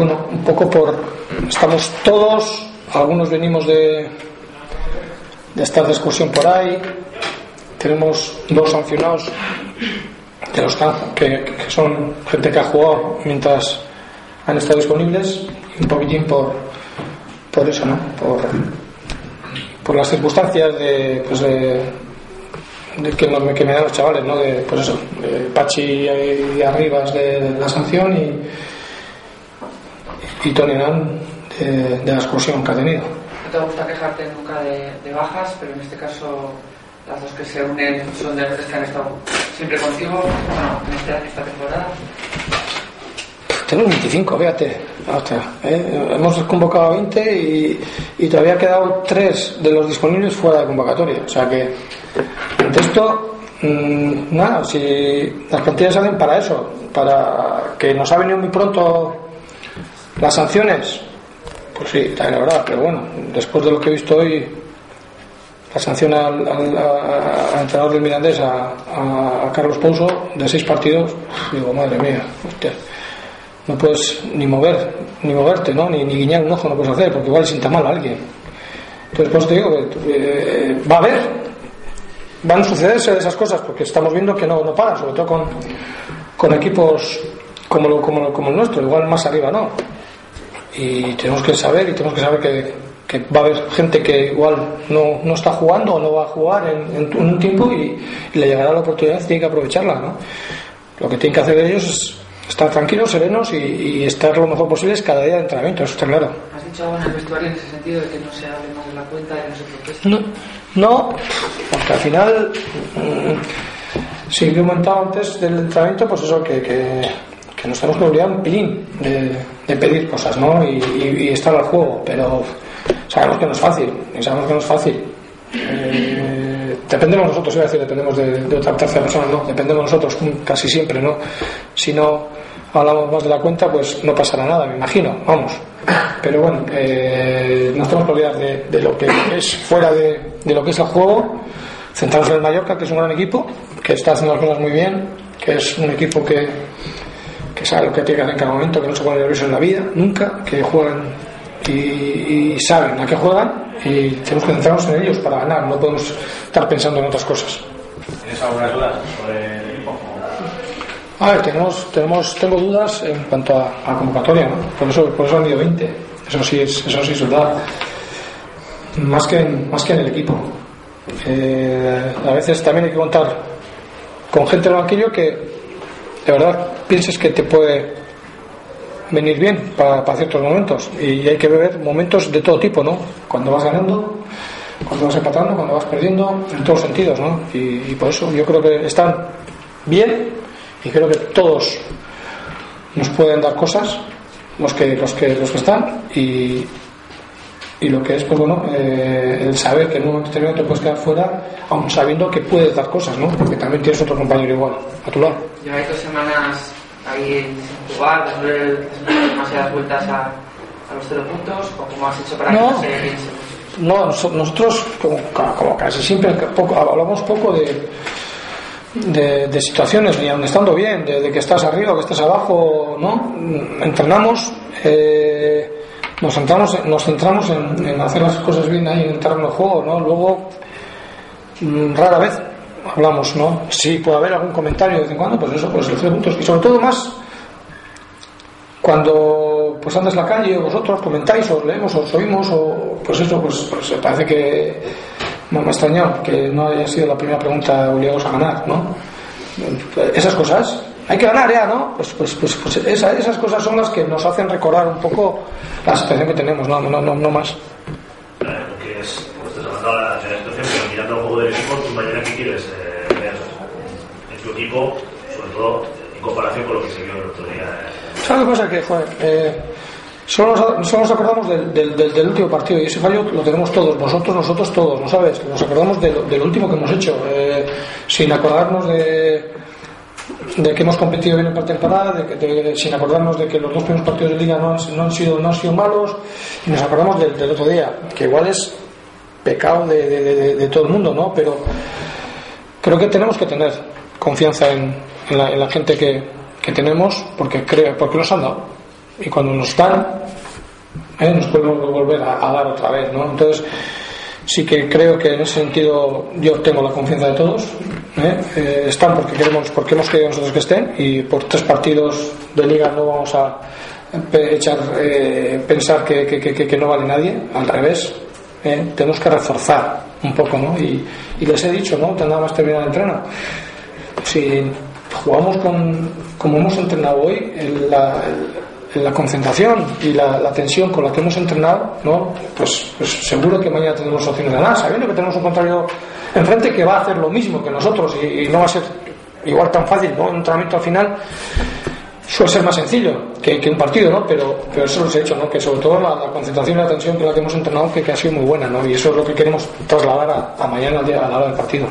bueno, un poco por. Estamos todos, algunos venimos de, de estar de excursión por ahí. Tenemos dos sancionados de los que, que son gente que ha jugado mientras han estado disponibles un poquitín por, por eso, ¿no? Por, por las circunstancias de, pues de, que, me, que, me dan los chavales, ¿no? De, pues eso, Pachi y Arribas de, la sanción y, y Nan de, de, la excursión que ha tenido. No te gusta quejarte nunca de, de bajas, pero en este caso las dos que se unen son de los que han estado siempre contigo, bueno, en esta, esta temporada. Tenemos 25, fíjate. ¿eh? Hemos convocado a 20 y, y, todavía han quedado 3 de los disponibles fuera de convocatoria. O sea que, ante esto, mmm, nada, si las plantillas salen para eso, para que nos ha venido muy pronto las sanciones, pues sí, también la verdad, pero bueno, después de lo que he visto hoy, la sanción al, entrenador del Mirandés, a, Carlos Pouso, de seis partidos, digo, madre mía, hostia, no puedes ni mover, ni moverte, ¿no? Ni, ni guiñar un ojo no puedes hacer, porque igual sienta mal a alguien. Entonces, pues te digo que eh, va a haber, van a sucederse esas cosas, porque estamos viendo que no, no para, sobre todo con, con equipos como, lo, como, como el nuestro, igual más arriba no. Y tenemos que saber, y tenemos que saber que, que va a haber gente que igual no, no, está jugando o no va a jugar en, en un tiempo y, y, le llegará la oportunidad y tiene que aprovecharla. ¿no? Lo que tienen que hacer ellos es estar tranquilos, serenos y, y, estar lo mejor posible cada día de entrenamiento, eso está claro. ¿Has dicho algo en el vestuario en ese sentido de que no se hable más de la cuenta y no se proteste? No, no porque al final, mmm, sí que he comentado antes del entrenamiento, pues eso, que, que, que nos tenemos que olvidar un pilín de, de pedir cosas, ¿no? Y, estar al juego, pero sabemos que no es fácil, y sabemos que no es fácil. Eh, dependemos nosotros, iba a decir, dependemos de, otra tercera persona, no, dependemos nosotros casi siempre, ¿no? Si no hablamos más de la cuenta, pues no pasará nada, me imagino, vamos. Pero bueno, eh, no tenemos que olvidar de, de, lo que es fuera de, de, lo que es el juego, centrarnos en el Mallorca, que es un gran equipo, que está haciendo las cosas muy bien, que es un equipo que, sabe lo que tiene que hacer en cada momento, que no se pone nervioso en la vida, nunca, que juegan y, y, saben a qué juegan y tenemos que centrarnos en ellos para ganar, no podemos estar pensando en otras cosas. ¿Tienes algunas dudas sobre el equipo? A ver, tenemos, tenemos, tengo dudas en cuanto a, a convocatoria, ¿no? por, eso, por eso han ido 20, eso sí es, eso sí es verdad, más que en, más que en el equipo. Eh, a veces también hay que contar con gente del banquillo que de verdad pienses que te puede venir bien para, ciertos momentos y hay que ver momentos de todo tipo, ¿no? Cuando vas ganando, cuando vas empatando, cuando vas perdiendo, en todos sentidos, ¿no? Y, por eso yo creo que están bien y creo que todos nos pueden dar cosas los que los que los que están y, y lo que es pues bueno eh, el saber que en un momento determinado te puedes quedar fuera aun sabiendo que puedes dar cosas ¿no? porque también tienes otro compañero igual a tu lado lleváis dos semanas ahí sin jugar, dándole demasiadas vueltas a, a los cero puntos, o como has hecho para no, que no se piense? No, nosotros, como, como casi siempre, poco, hablamos poco de, de, de, situaciones, ni aun estando bien, de, de, que estás arriba, que estás abajo, ¿no? Entrenamos, eh, nos centramos, nos centramos en, en, hacer las cosas bien ahí en el terreno de juego, ¿no? Luego, rara vez hablamos, ¿no? Sí, puede haber algún comentario de vez en cuando, pues eso, pues los puntos. Y sobre todo más cuando pues andas la calle vosotros comentáis o leemos os oímos o pues eso, pues, pues parece que me ha extrañado que no haya sido la primera pregunta obligados a ganar, ¿no? Esas cosas, hay que ganar ya, ¿no? Pues, pues, pues, pues esa, esas cosas son las que nos hacen recordar un poco la situación que tenemos, no, no, no, no más. Porque es, como estás hablando de la situación, pero mirando el juego del equipo, quieres eh, ver en tu equipo, sobre todo en comparación con lo que se vio el otro día. ¿Sabes qué pasa? Que, joder, eh, solo, nos, solo nos acordamos del, del, del, último partido y ese fallo lo tenemos todos, vosotros, nosotros todos, ¿no sabes? Nos acordamos del, último que hemos hecho, eh, sin acordarnos de, de que hemos competido bien en pretemporada, de, de, de, sin acordarnos de que los dos primeros partidos de liga no han, no han, sido, no han sido malos y nos acordamos del, del otro día, que igual es pecado de, de, de, todo el mundo, ¿no? Pero creo que tenemos que tener confianza en, en, la, en la, gente que, tenemos porque creo, porque nos han dado. y cuando nos dan, ¿eh? nos podemos volver a, a, dar otra vez, ¿no? Entonces, sí que creo que en ese sentido yo tengo la confianza de todos. ¿eh? Eh, están porque queremos, porque hemos querido nosotros que estén y por tres partidos de liga no vamos a echar pensar que, no vale nadie, al revés. Tenemos que reforzar un poco, ¿no? Y, y les he dicho, ¿no? Nada más terminar el entreno. Si jugamos con, como hemos entrenado hoy, en la, en la concentración y la, tensión con la que hemos entrenado, ¿no? Pues, pues, seguro que mañana tenemos opciones de ganar, sabiendo que tenemos un contrario enfrente que va a hacer lo mismo que nosotros y, y no va a ser igual tan fácil, ¿no? Un entrenamiento al final suele ser más sencillo que, que, un partido, ¿no? Pero, pero eso lo he hecho, ¿no? Que sobre todo la, concentración y la tensión con la que hemos entrenado que, que, ha sido muy buena, ¿no? Y eso es lo que queremos trasladar a, a mañana a la hora del partido.